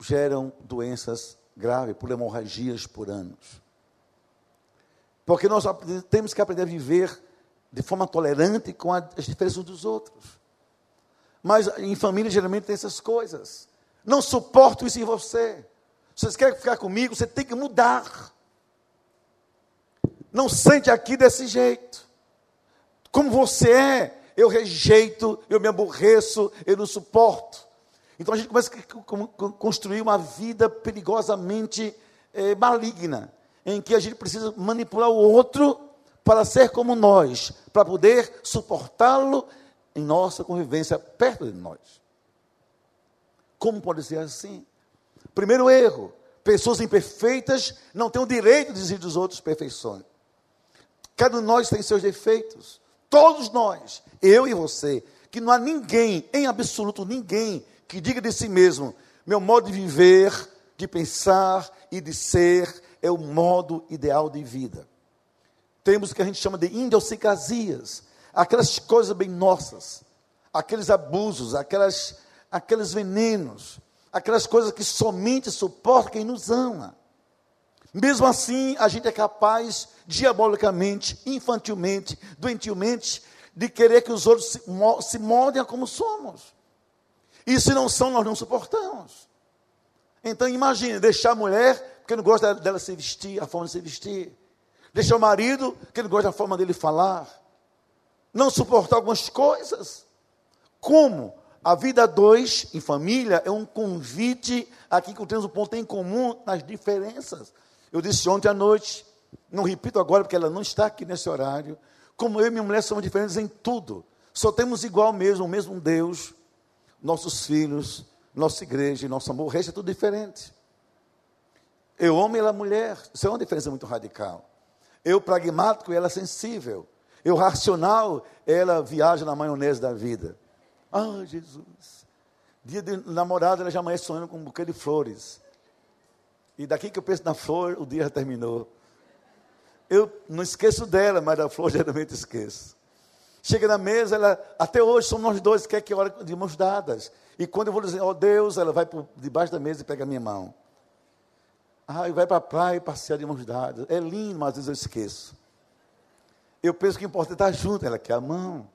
geram doenças graves, por hemorragias por anos. Porque nós temos que aprender a viver de forma tolerante com as diferenças dos outros. Mas em família geralmente tem essas coisas. Não suporto isso em você. Se você quer ficar comigo, você tem que mudar. Não sente aqui desse jeito. Como você é, eu rejeito, eu me aborreço, eu não suporto. Então a gente começa a construir uma vida perigosamente é, maligna, em que a gente precisa manipular o outro para ser como nós, para poder suportá-lo em nossa convivência perto de nós. Como pode ser assim? Primeiro erro: pessoas imperfeitas não têm o direito de dizer dos outros perfeições. Cada um de nós tem seus defeitos. Todos nós, eu e você, que não há ninguém, em absoluto ninguém, que diga de si mesmo: meu modo de viver, de pensar e de ser é o modo ideal de vida. Temos o que a gente chama de idiosincrasias, aquelas coisas bem nossas, aqueles abusos, aquelas, aqueles venenos, aquelas coisas que somente suporta quem nos ama. Mesmo assim, a gente é capaz, diabolicamente, infantilmente, doentilmente, de querer que os outros se, moldem a como somos. E se não são, nós não suportamos. Então imagine, deixar a mulher, porque não gosta dela se vestir, a forma de se vestir. Deixar o marido, que não gosta da forma dele falar. Não suportar algumas coisas. Como? A vida dois, em família, é um convite aqui que temos um ponto em comum nas diferenças. Eu disse ontem à noite, não repito agora porque ela não está aqui nesse horário. Como eu e minha mulher somos diferentes em tudo. Só temos igual mesmo, o mesmo Deus, nossos filhos, nossa igreja, nosso amor, o resto é tudo diferente. Eu homem e ela mulher, isso é uma diferença muito radical. Eu pragmático ela sensível. Eu racional, ela viaja na maionese da vida. Ah, Jesus. Dia de namorada, ela já amanhece sonhando com um buquê de flores. E daqui que eu penso na flor, o dia já terminou. Eu não esqueço dela, mas da flor geralmente esqueço. Chega na mesa, ela, até hoje somos nós dois que quer que ora de mãos dadas. E quando eu vou dizer, ó oh, Deus, ela vai por debaixo da mesa e pega a minha mão. Ah, e vai para a praia e passear de mãos dadas. É lindo, mas às vezes eu esqueço. Eu penso que o importante é estar junto, ela quer a mão.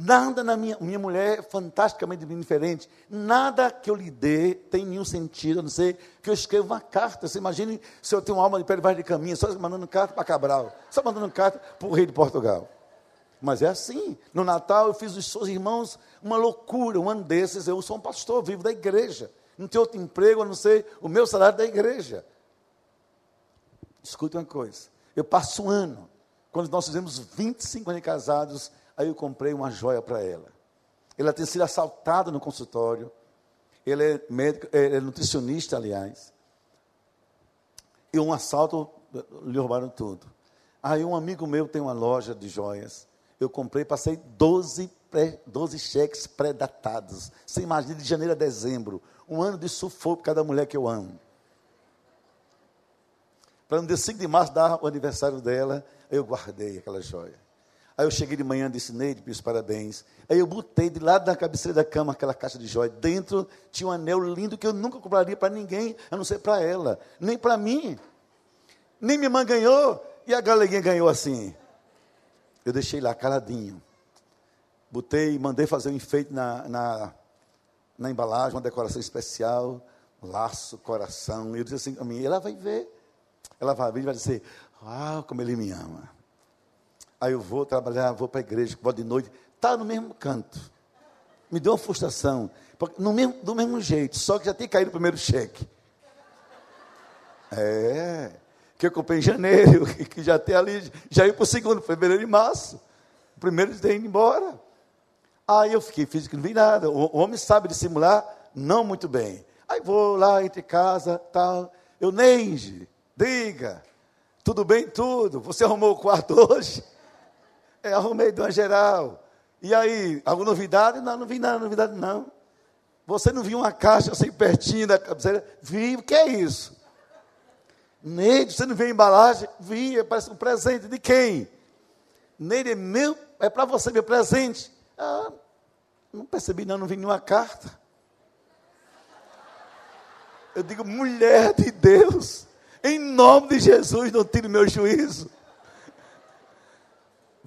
Nada na minha, minha mulher é fantasticamente diferente. Nada que eu lhe dê tem nenhum sentido, a não ser que eu escreva uma carta. Você imagine se eu tenho uma alma de pé de caminho, só mandando carta para Cabral, só mandando carta para o rei de Portugal. Mas é assim. No Natal eu fiz os seus irmãos uma loucura. Um ano desses eu sou um pastor vivo da igreja. Não tenho outro emprego a não ser o meu salário da igreja. Escuta uma coisa. Eu passo um ano. Quando nós fizemos 25 anos de casados, aí eu comprei uma joia para ela. Ela tem sido assaltada no consultório. Ele é médico, é, é nutricionista, aliás. E um assalto, lhe roubaram tudo. Aí um amigo meu tem uma loja de joias eu comprei, passei 12, pré, 12 cheques pré-datados. Você imagina, de janeiro a dezembro. Um ano de sufoco por cada mulher que eu amo. Para no dia 5 de março dar o aniversário dela, eu guardei aquela joia. Aí eu cheguei de manhã, disse, Neide, meus parabéns. Aí eu botei de lado da cabeceira da cama aquela caixa de joia. Dentro tinha um anel lindo que eu nunca compraria para ninguém, a não ser para ela, nem para mim. Nem minha mãe ganhou e a galeguinha ganhou assim. Eu deixei lá caladinho. Botei, mandei fazer um enfeite na, na, na embalagem, uma decoração especial, laço, coração. E eu disse assim a mim, ela vai ver. Ela vai vir e vai dizer, uau, como ele me ama. Aí eu vou trabalhar, vou para a igreja, vou de noite, está no mesmo canto. Me deu uma frustração. No mesmo, do mesmo jeito, só que já tinha caído o primeiro cheque. É, que eu comprei em janeiro, que já tem ali, já ia para o segundo, fevereiro e março. O primeiro tem ido embora. Aí eu fiquei, fiz que não vi nada. O homem sabe dissimular, não muito bem. Aí vou lá entre casa, tal. Eu, Neide, diga, tudo bem? Tudo. Você arrumou o quarto hoje? É, arrumei de uma geral. E aí, alguma novidade? Não, não vi nada, novidade não. Você não viu uma caixa assim pertinho da cabeceira? Vi, o que é isso? Neide, você não viu a embalagem? Vi, parece um presente. De quem? Neide, é meu, é para você, meu presente. Ah, não percebi não, não vi nenhuma carta. Eu digo, mulher de Deus, em nome de Jesus, não tire meu juízo.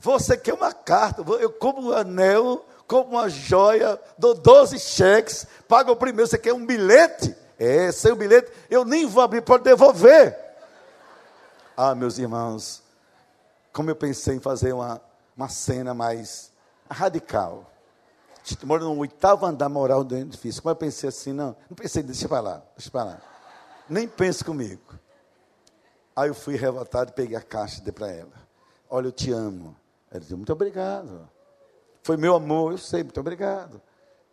Você quer uma carta, eu compro um anel, compro uma joia, dou 12 cheques, pago o primeiro, você quer um bilhete? É, sem o bilhete, eu nem vou abrir para devolver. Ah, meus irmãos, como eu pensei em fazer uma, uma cena mais radical. Mora no oitavo andar moral do edifício. Como eu pensei assim, não, não pensei, deixa para lá, deixa para lá. Nem pense comigo. Aí eu fui revoltado e peguei a caixa e dei para ela. Olha, eu te amo. Ela disse, muito obrigado. Foi meu amor, eu sei, muito obrigado.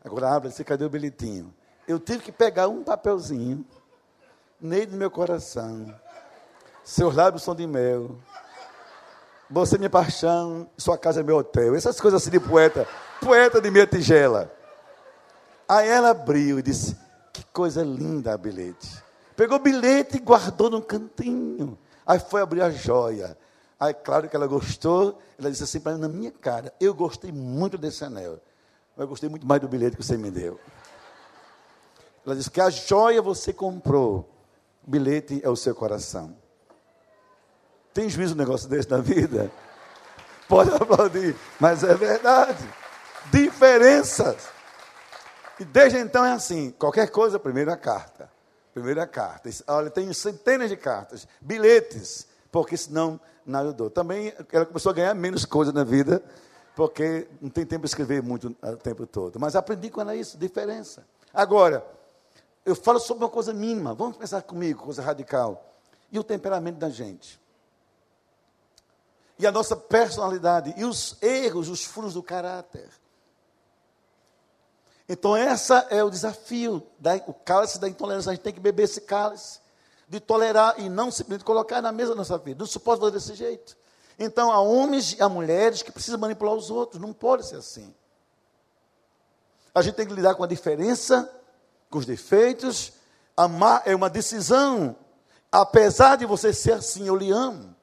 Agora abre, você cadê o bilhetinho? Eu tive que pegar um papelzinho, nem do meu coração. Seus lábios são de mel. Você é minha paixão, sua casa é meu hotel. Essas coisas assim de poeta, poeta de minha tigela. Aí ela abriu e disse: Que coisa linda a bilhete. Pegou o bilhete e guardou num cantinho. Aí foi abrir a joia. Aí, claro que ela gostou. Ela disse assim para mim, na minha cara: Eu gostei muito desse anel. Mas eu gostei muito mais do bilhete que você me deu. Ela disse que a joia você comprou. O bilhete é o seu coração. Tem juízo um negócio desse na vida? Pode aplaudir, mas é verdade. Diferenças. E desde então é assim: qualquer coisa, primeiro a carta. Primeiro a carta. Olha, tem centenas de cartas, bilhetes, porque senão nada eu dou. Também ela começou a ganhar menos coisa na vida, porque não tem tempo de escrever muito o tempo todo. Mas aprendi com ela isso, diferença. Agora, eu falo sobre uma coisa mínima, vamos pensar comigo, coisa radical. E o temperamento da gente e a nossa personalidade e os erros, os furos do caráter. Então, essa é o desafio, da, o cálice da intolerância. A gente tem que beber esse cálice, de tolerar e não simplesmente colocar na mesa da nossa vida. Não pode fazer desse jeito. Então, há homens e há mulheres que precisam manipular os outros. Não pode ser assim. A gente tem que lidar com a diferença, com os defeitos. Amar é uma decisão. Apesar de você ser assim, eu lhe amo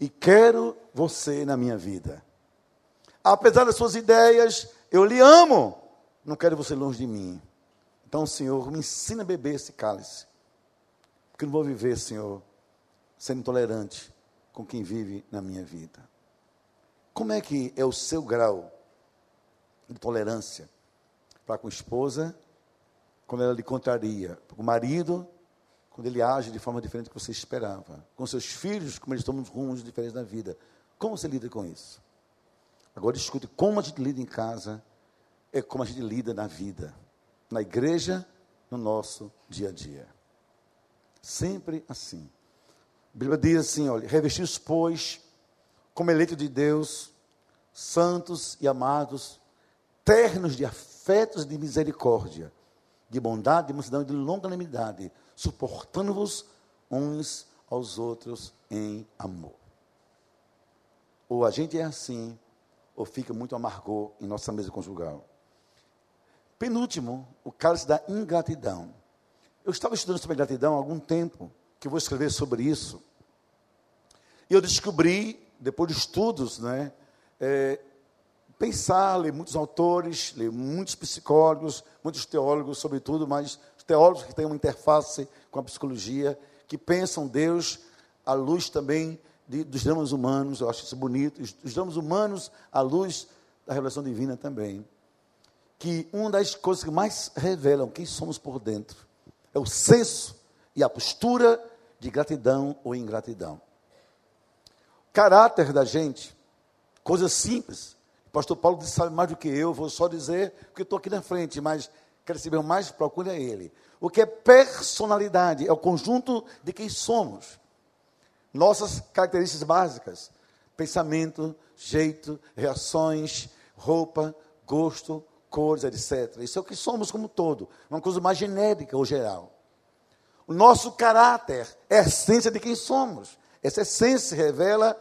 e quero você na minha vida. Apesar das suas ideias, eu lhe amo, não quero você longe de mim. Então, Senhor, me ensina a beber esse cálice, eu não vou viver, Senhor, sendo intolerante com quem vive na minha vida. Como é que é o seu grau de tolerância para com a esposa, quando ela lhe contraria, com o marido, quando ele age de forma diferente do que você esperava. Com seus filhos, como eles tomam rumos diferentes na vida. Como você lida com isso? Agora escute, como a gente lida em casa é como a gente lida na vida, na igreja, no nosso dia a dia. Sempre assim. A Bíblia diz assim, olha, revestir-os, pois, como eleito de Deus, santos e amados, ternos de afetos de misericórdia, de bondade, de mansidão e de longanimidade, suportando-vos uns aos outros em amor. Ou a gente é assim, ou fica muito amargor em nossa mesa conjugal. Penúltimo, o cálice da ingratidão. Eu estava estudando sobre gratidão há algum tempo, que eu vou escrever sobre isso. E eu descobri, depois de estudos, né, é, pensar, ler muitos autores, ler muitos psicólogos, muitos teólogos, sobretudo, mas teólogos que têm uma interface com a psicologia, que pensam Deus à luz também de, dos dramas humanos, eu acho isso bonito, os dramas humanos à luz da revelação divina também. Que uma das coisas que mais revelam quem somos por dentro é o senso e a postura de gratidão ou ingratidão. Caráter da gente, coisa simples, o pastor Paulo sabe mais do que eu, vou só dizer, porque estou aqui na frente, mas quero saber mais, procure a ele. O que é personalidade? É o conjunto de quem somos. Nossas características básicas: pensamento, jeito, reações, roupa, gosto, cores, etc. Isso é o que somos como todo, uma coisa mais genérica ou geral. O nosso caráter é a essência de quem somos. Essa essência se revela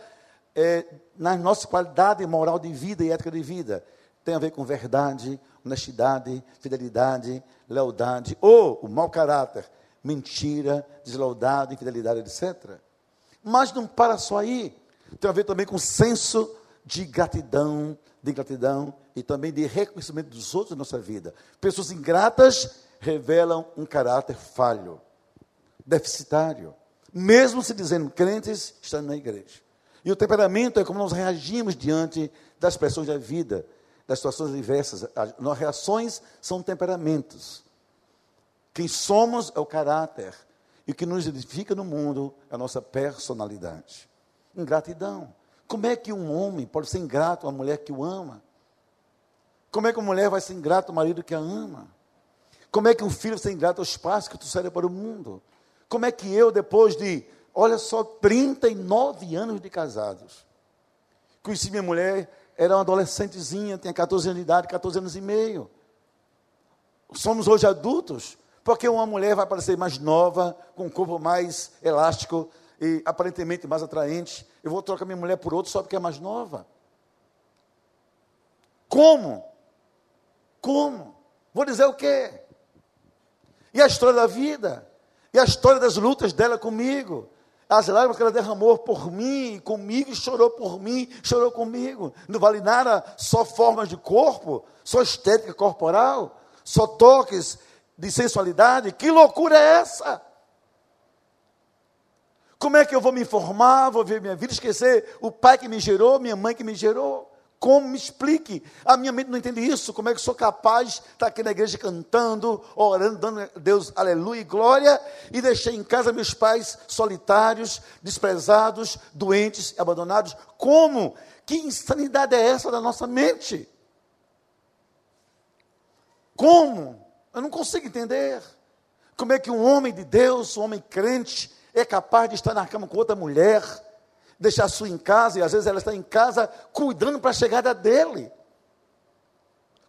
é, na nossa qualidade moral de vida e ética de vida. Tem a ver com verdade, honestidade, fidelidade, lealdade, ou o mau caráter, mentira, deslealdade, infidelidade, etc. Mas não para só aí. Tem a ver também com senso de gratidão, de gratidão e também de reconhecimento dos outros na nossa vida. Pessoas ingratas revelam um caráter falho, deficitário, mesmo se dizendo crentes, estando na igreja. E o temperamento é como nós reagimos diante das pressões da vida, das situações diversas. As reações são temperamentos. Quem somos é o caráter. E o que nos edifica no mundo é a nossa personalidade. Ingratidão. Como é que um homem pode ser ingrato a uma mulher que o ama? Como é que uma mulher vai ser ingrata ao marido que a ama? Como é que um filho vai ser ingrato aos pais que trouxeram para o mundo? Como é que eu, depois de Olha só, 39 anos de casados. Conheci minha mulher, era uma adolescentezinha, tinha 14 anos de idade, 14 anos e meio. Somos hoje adultos, porque uma mulher vai parecer mais nova, com um corpo mais elástico e aparentemente mais atraente. Eu vou trocar minha mulher por outra só porque é mais nova. Como? Como? Vou dizer o quê? E a história da vida? E a história das lutas dela comigo? As lágrimas que ela derramou por mim, comigo, chorou por mim, chorou comigo. Não vale nada só formas de corpo, só estética corporal, só toques de sensualidade. Que loucura é essa? Como é que eu vou me informar, vou ver minha vida, esquecer o pai que me gerou, minha mãe que me gerou? Como me explique? A minha mente não entende isso. Como é que sou capaz de estar aqui na igreja cantando, orando, dando a Deus aleluia e glória, e deixei em casa meus pais solitários, desprezados, doentes, abandonados? Como? Que insanidade é essa da nossa mente? Como? Eu não consigo entender. Como é que um homem de Deus, um homem crente, é capaz de estar na cama com outra mulher? deixar sua em casa, e às vezes ela está em casa cuidando para a chegada dele.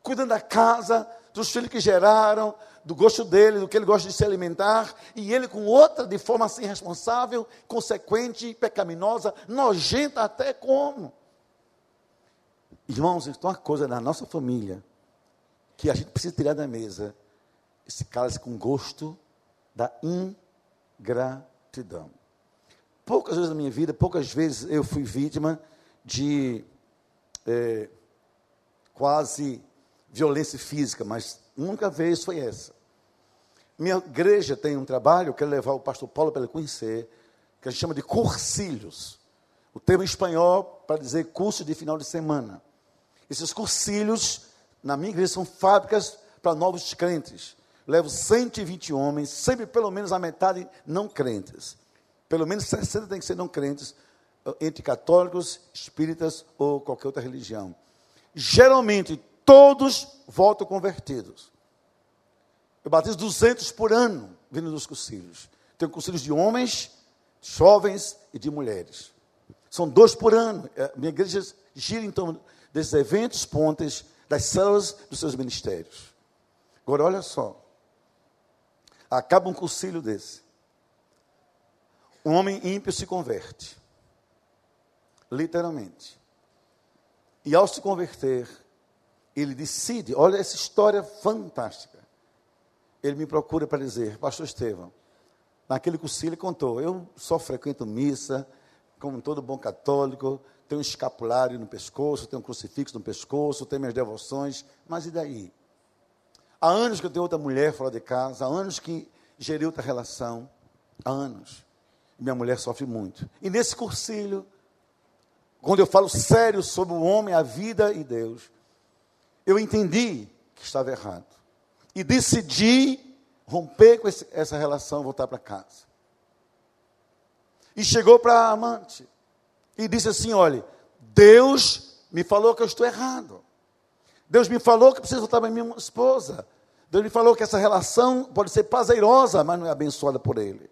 Cuidando da casa, dos filhos que geraram, do gosto dele, do que ele gosta de se alimentar, e ele com outra de forma assim irresponsável, consequente, pecaminosa, nojenta até como. Irmãos, então uma coisa na nossa família que a gente precisa tirar da mesa, esse cálice com gosto da ingratidão. Poucas vezes na minha vida, poucas vezes eu fui vítima de é, quase violência física, mas nunca vez foi essa. Minha igreja tem um trabalho, eu quero levar o pastor Paulo para ele conhecer, que a gente chama de cursilhos. O termo em espanhol para dizer curso de final de semana. Esses cursilhos, na minha igreja, são fábricas para novos crentes. Levo 120 homens, sempre pelo menos a metade não crentes. Pelo menos 60 tem que ser não crentes, entre católicos, espíritas ou qualquer outra religião. Geralmente, todos voltam convertidos. Eu batizo 200 por ano vindo dos concílios. Tenho concílios de homens, jovens e de mulheres. São dois por ano. Minha igreja gira torno desses eventos, pontes, das células dos seus ministérios. Agora, olha só. Acaba um concílio desse um homem ímpio se converte. Literalmente. E ao se converter, ele decide, olha essa história fantástica. Ele me procura para dizer, pastor Estevão, naquele curso ele contou, eu só frequento missa, como todo bom católico, tenho um escapulário no pescoço, tenho um crucifixo no pescoço, tenho minhas devoções, mas e daí? Há anos que eu tenho outra mulher fora de casa, há anos que geri outra relação, há anos. Minha mulher sofre muito. E nesse cursilho, quando eu falo sério sobre o homem, a vida e Deus, eu entendi que estava errado. E decidi romper com esse, essa relação, voltar para casa. E chegou para a amante e disse assim: olha, Deus me falou que eu estou errado. Deus me falou que preciso voltar para minha esposa. Deus me falou que essa relação pode ser prazerosa, mas não é abençoada por Ele.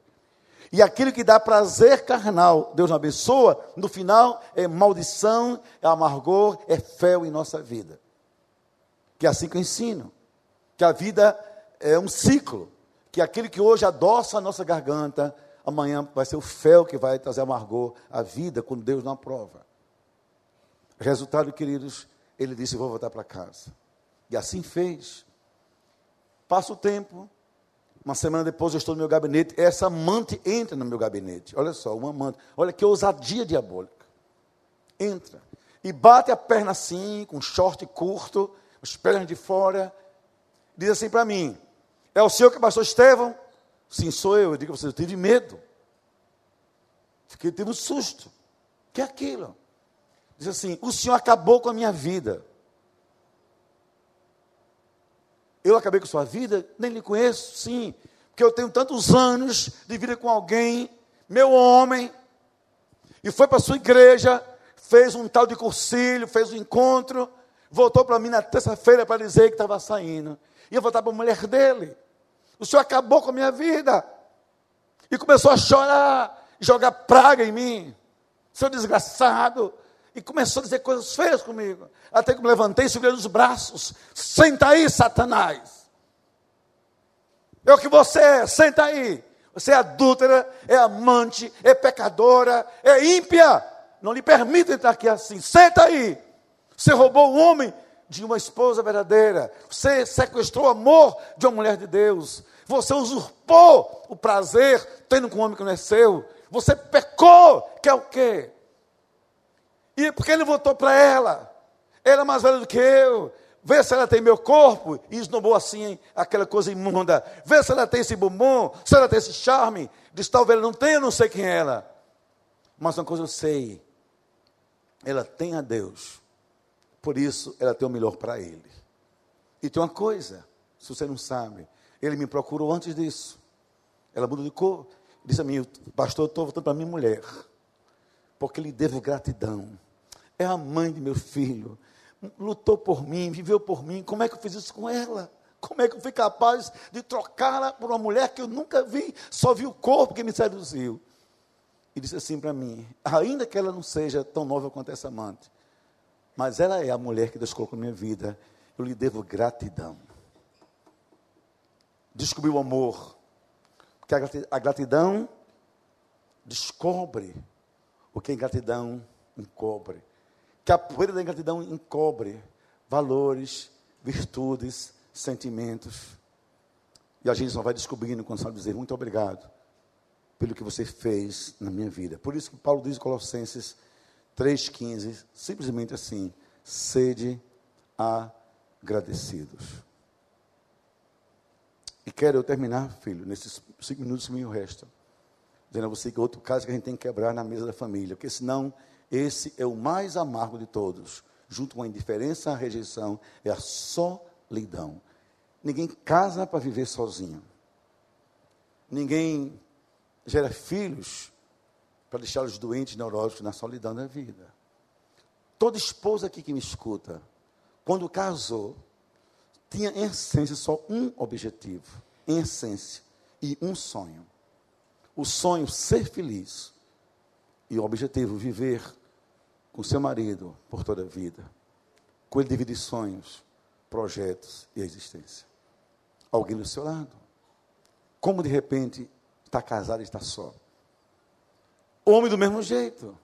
E aquilo que dá prazer carnal, Deus não abençoa, no final é maldição, é amargor, é fel em nossa vida. Que é assim que eu ensino. Que a vida é um ciclo. Que aquele que hoje adoça a nossa garganta, amanhã vai ser o fel que vai trazer amargor à vida, quando Deus não aprova. Resultado, queridos, ele disse: Vou voltar para casa. E assim fez. Passa o tempo, uma semana depois eu estou no meu gabinete, essa amante entra no meu gabinete. Olha só, uma amante. Olha que ousadia diabólica. Entra. E bate a perna assim, com short curto, as pernas de fora. Diz assim para mim: É o senhor que é pastor Estevão? Sim, sou eu. Eu digo a você, eu tive medo. Fiquei, tive um susto. O que é aquilo? Diz assim: O senhor acabou com a minha vida. Eu acabei com sua vida? Nem lhe conheço, sim. Porque eu tenho tantos anos de vida com alguém, meu homem, e foi para sua igreja, fez um tal de cursilho, fez um encontro, voltou para mim na terça-feira para dizer que estava saindo. Ia voltar para a mulher dele. O senhor acabou com a minha vida. E começou a chorar, jogar praga em mim. Seu desgraçado, e começou a dizer coisas feias comigo. Até que me levantei e segurei nos braços. Senta aí, Satanás. É o que você é, senta aí. Você é adúltera, é amante, é pecadora, é ímpia. Não lhe permito entrar aqui assim. Senta aí. Você roubou o homem de uma esposa verdadeira. Você sequestrou o amor de uma mulher de Deus. Você usurpou o prazer tendo com um homem que não é seu. Você pecou, que é o quê? E porque ele voltou para ela? Ela é mais velha do que eu. Vê se ela tem meu corpo. E esnobou assim aquela coisa imunda. Vê se ela tem esse bumbum, se ela tem esse charme. Diz, talvez ela não tenha, não sei quem é ela. Mas uma coisa eu sei. Ela tem a Deus. Por isso, ela tem o melhor para ele. E tem uma coisa, se você não sabe. Ele me procurou antes disso. Ela mudou de cor. Disse a mim, pastor, eu estou voltando para minha mulher. Porque lhe devo gratidão é a mãe de meu filho, lutou por mim, viveu por mim. Como é que eu fiz isso com ela? Como é que eu fui capaz de trocá-la por uma mulher que eu nunca vi, só vi o corpo que me seduziu? E disse assim para mim: ainda que ela não seja tão nova quanto essa amante, mas ela é a mulher que Deus colocou na minha vida, eu lhe devo gratidão. Descobri o amor, porque a gratidão descobre o que a ingratidão encobre que a poeira da ingratidão encobre valores, virtudes, sentimentos. E a gente só vai descobrindo quando sabe dizer muito obrigado pelo que você fez na minha vida. Por isso que Paulo diz em Colossenses 3,15, simplesmente assim: sede agradecidos. E quero eu terminar, filho, nesses cinco minutos que me restam, dizendo a você que outro caso que a gente tem que quebrar na mesa da família, porque senão esse é o mais amargo de todos. Junto com a indiferença, a rejeição, é a solidão. Ninguém casa para viver sozinho. Ninguém gera filhos para deixá-los doentes, neuróticos na solidão da vida. Toda esposa aqui que me escuta, quando casou, tinha em essência só um objetivo, em essência, e um sonho. O sonho ser feliz e o objetivo, viver com seu marido por toda a vida. Com ele dividir sonhos, projetos e existência. Alguém do seu lado. Como de repente está casado e está só. Homem do mesmo jeito.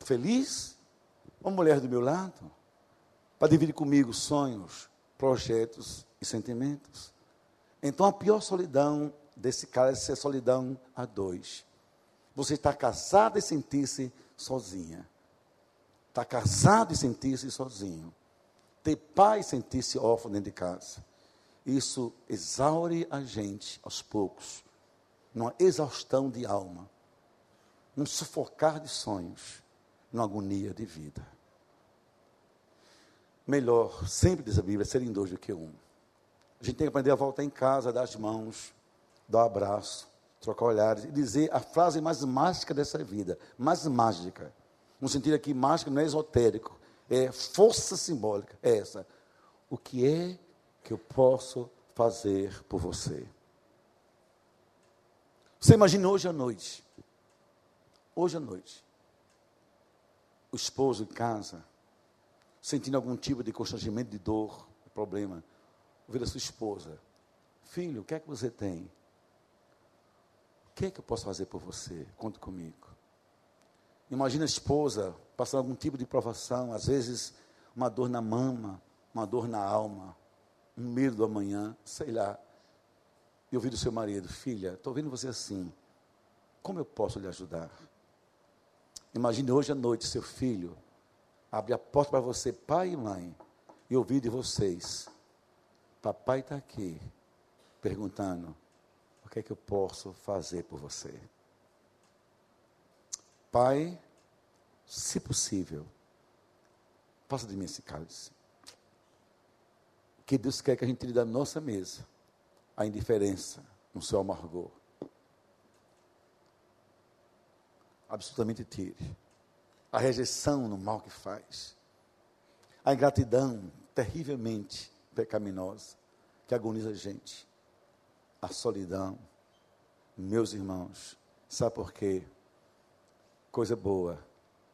Feliz? Uma mulher do meu lado. Para dividir comigo sonhos, projetos e sentimentos. Então a pior solidão desse cara é ser solidão a dois. Você está casado e sentir-se sozinha. Está casado e sentir-se sozinho. Ter pai e sentir-se órfão dentro de casa. Isso exaure a gente aos poucos. Numa exaustão de alma. Num sufocar de sonhos. Numa agonia de vida. Melhor, sempre diz a Bíblia, serem dois do que um. A gente tem que aprender a voltar em casa, dar as mãos, dar um abraço, trocar olhares e dizer a frase mais mágica dessa vida, mais mágica. No sentido aqui, mágica não é esotérico, é força simbólica, é essa. O que é que eu posso fazer por você? Você imagina hoje à noite, hoje à noite, o esposo em casa, sentindo algum tipo de constrangimento, de dor, de problema, ouvir a sua esposa, filho, o que é que você tem? Que é que eu posso fazer por você? Conte comigo. Imagina a esposa passando algum tipo de provação, às vezes uma dor na mama, uma dor na alma, um medo do amanhã, sei lá. E ouvir do seu marido, filha, estou vendo você assim, como eu posso lhe ajudar? Imagine hoje à noite seu filho abre a porta para você, pai e mãe, e ouvir de vocês. Papai está aqui, perguntando: que é que eu posso fazer por você? Pai, se possível, passa de mim esse cálice. Que Deus quer que a gente tire da nossa mesa a indiferença no seu amargor. Absolutamente tire. A rejeição no mal que faz. A ingratidão terrivelmente pecaminosa que agoniza a gente. A solidão. Meus irmãos, sabe por quê? Coisa boa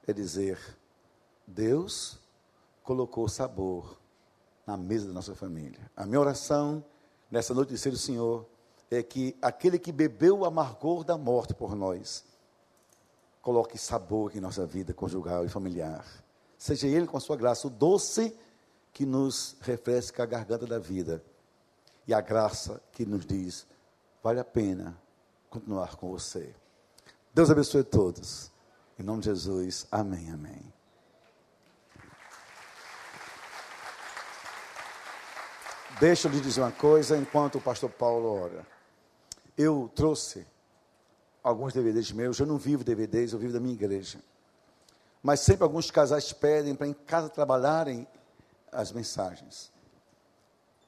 é dizer: Deus colocou sabor na mesa da nossa família. A minha oração nessa noite de ser o Senhor é que aquele que bebeu o amargor da morte por nós, coloque sabor em nossa vida conjugal e familiar. Seja Ele, com a sua graça, o doce que nos refresca a garganta da vida e a graça que nos diz: vale a pena continuar com você. Deus abençoe todos. Em nome de Jesus, amém, amém. Deixa eu lhe dizer uma coisa enquanto o pastor Paulo ora. Eu trouxe alguns DVDs meus, eu não vivo DVDs, eu vivo da minha igreja. Mas sempre alguns casais pedem para em casa trabalharem as mensagens.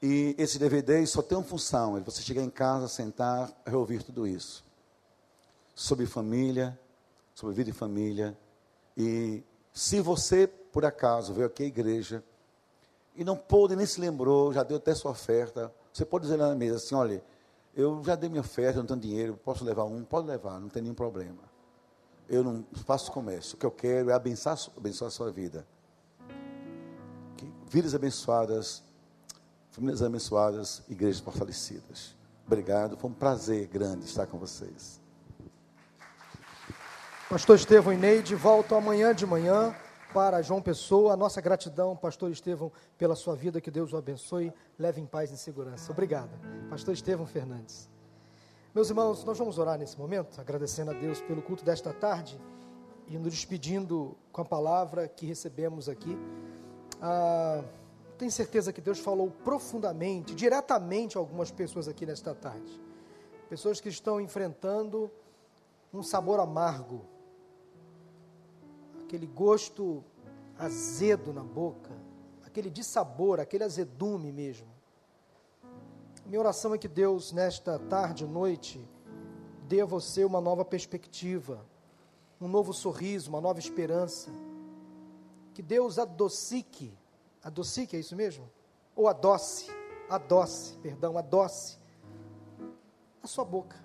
E esse DVD só tem uma função, é você chegar em casa, sentar, reouvir tudo isso. Sobre família, sobre vida e família. E se você, por acaso, veio aqui à igreja e não pôde, nem se lembrou, já deu até sua oferta, você pode dizer lá na mesa assim, olha, eu já dei minha oferta, não tenho dinheiro, posso levar um? Pode levar, não tem nenhum problema. Eu não faço comércio, o que eu quero é abençoar, abençoar a sua vida. Vidas abençoadas, famílias abençoadas, igrejas fortalecidas. Obrigado, foi um prazer grande estar com vocês. Pastor Estevão e Neide voltam amanhã de manhã para João Pessoa. A nossa gratidão, Pastor Estevão, pela sua vida. Que Deus o abençoe. Leve em paz e em segurança. Obrigado. Pastor Estevão Fernandes. Meus irmãos, nós vamos orar nesse momento, agradecendo a Deus pelo culto desta tarde e nos despedindo com a palavra que recebemos aqui. Ah, tenho certeza que Deus falou profundamente, diretamente a algumas pessoas aqui nesta tarde. Pessoas que estão enfrentando um sabor amargo aquele gosto azedo na boca, aquele dissabor, aquele azedume mesmo. Minha oração é que Deus, nesta tarde, noite, dê a você uma nova perspectiva, um novo sorriso, uma nova esperança. Que Deus adocique, adocique, é isso mesmo? Ou adoce, adoce, perdão, adoce a sua boca.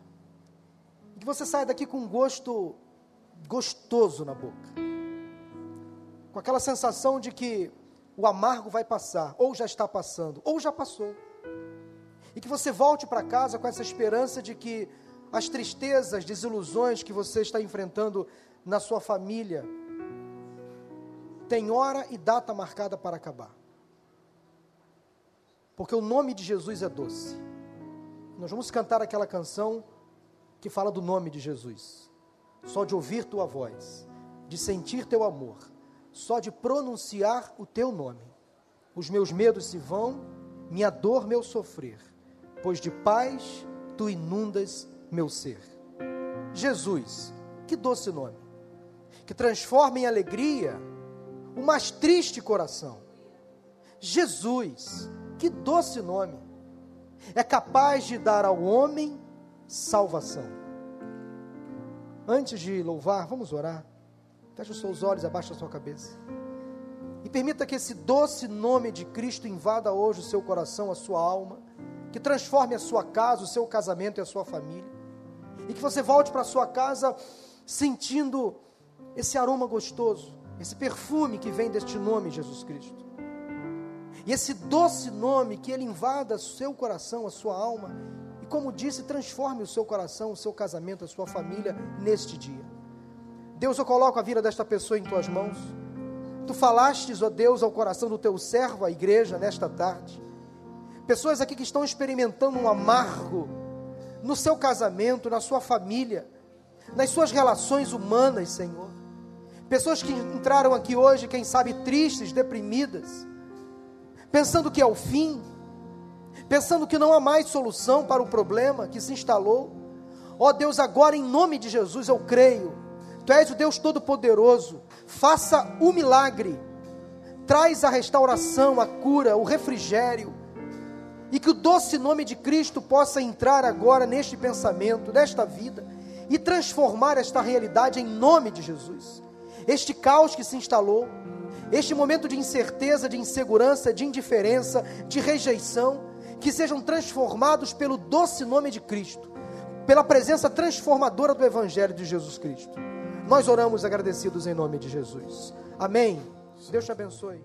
Que você saia daqui com um gosto gostoso na boca com aquela sensação de que o amargo vai passar, ou já está passando, ou já passou. E que você volte para casa com essa esperança de que as tristezas, desilusões que você está enfrentando na sua família tem hora e data marcada para acabar. Porque o nome de Jesus é doce. Nós vamos cantar aquela canção que fala do nome de Jesus. só de ouvir tua voz, de sentir teu amor, só de pronunciar o teu nome. Os meus medos se vão, minha dor, meu sofrer, pois de paz tu inundas meu ser. Jesus, que doce nome, que transforma em alegria o mais triste coração. Jesus, que doce nome, é capaz de dar ao homem salvação. Antes de louvar, vamos orar. Feche os seus olhos, abaixa a sua cabeça. E permita que esse doce nome de Cristo invada hoje o seu coração, a sua alma, que transforme a sua casa, o seu casamento e a sua família. E que você volte para a sua casa sentindo esse aroma gostoso, esse perfume que vem deste nome, Jesus Cristo. E esse doce nome que ele invada o seu coração, a sua alma, e como disse, transforme o seu coração, o seu casamento, a sua família neste dia. Deus, eu coloco a vida desta pessoa em tuas mãos. Tu falastes, ó Deus, ao coração do teu servo, a igreja, nesta tarde. Pessoas aqui que estão experimentando um amargo no seu casamento, na sua família, nas suas relações humanas, Senhor. Pessoas que entraram aqui hoje, quem sabe, tristes, deprimidas, pensando que é o fim, pensando que não há mais solução para o problema que se instalou. Ó oh Deus, agora em nome de Jesus eu creio, Tu és o Deus Todo-Poderoso, faça o milagre, traz a restauração, a cura, o refrigério, e que o doce nome de Cristo possa entrar agora neste pensamento, nesta vida, e transformar esta realidade em nome de Jesus. Este caos que se instalou, este momento de incerteza, de insegurança, de indiferença, de rejeição, que sejam transformados pelo doce nome de Cristo, pela presença transformadora do Evangelho de Jesus Cristo. Nós oramos agradecidos em nome de Jesus. Amém. Deus te abençoe.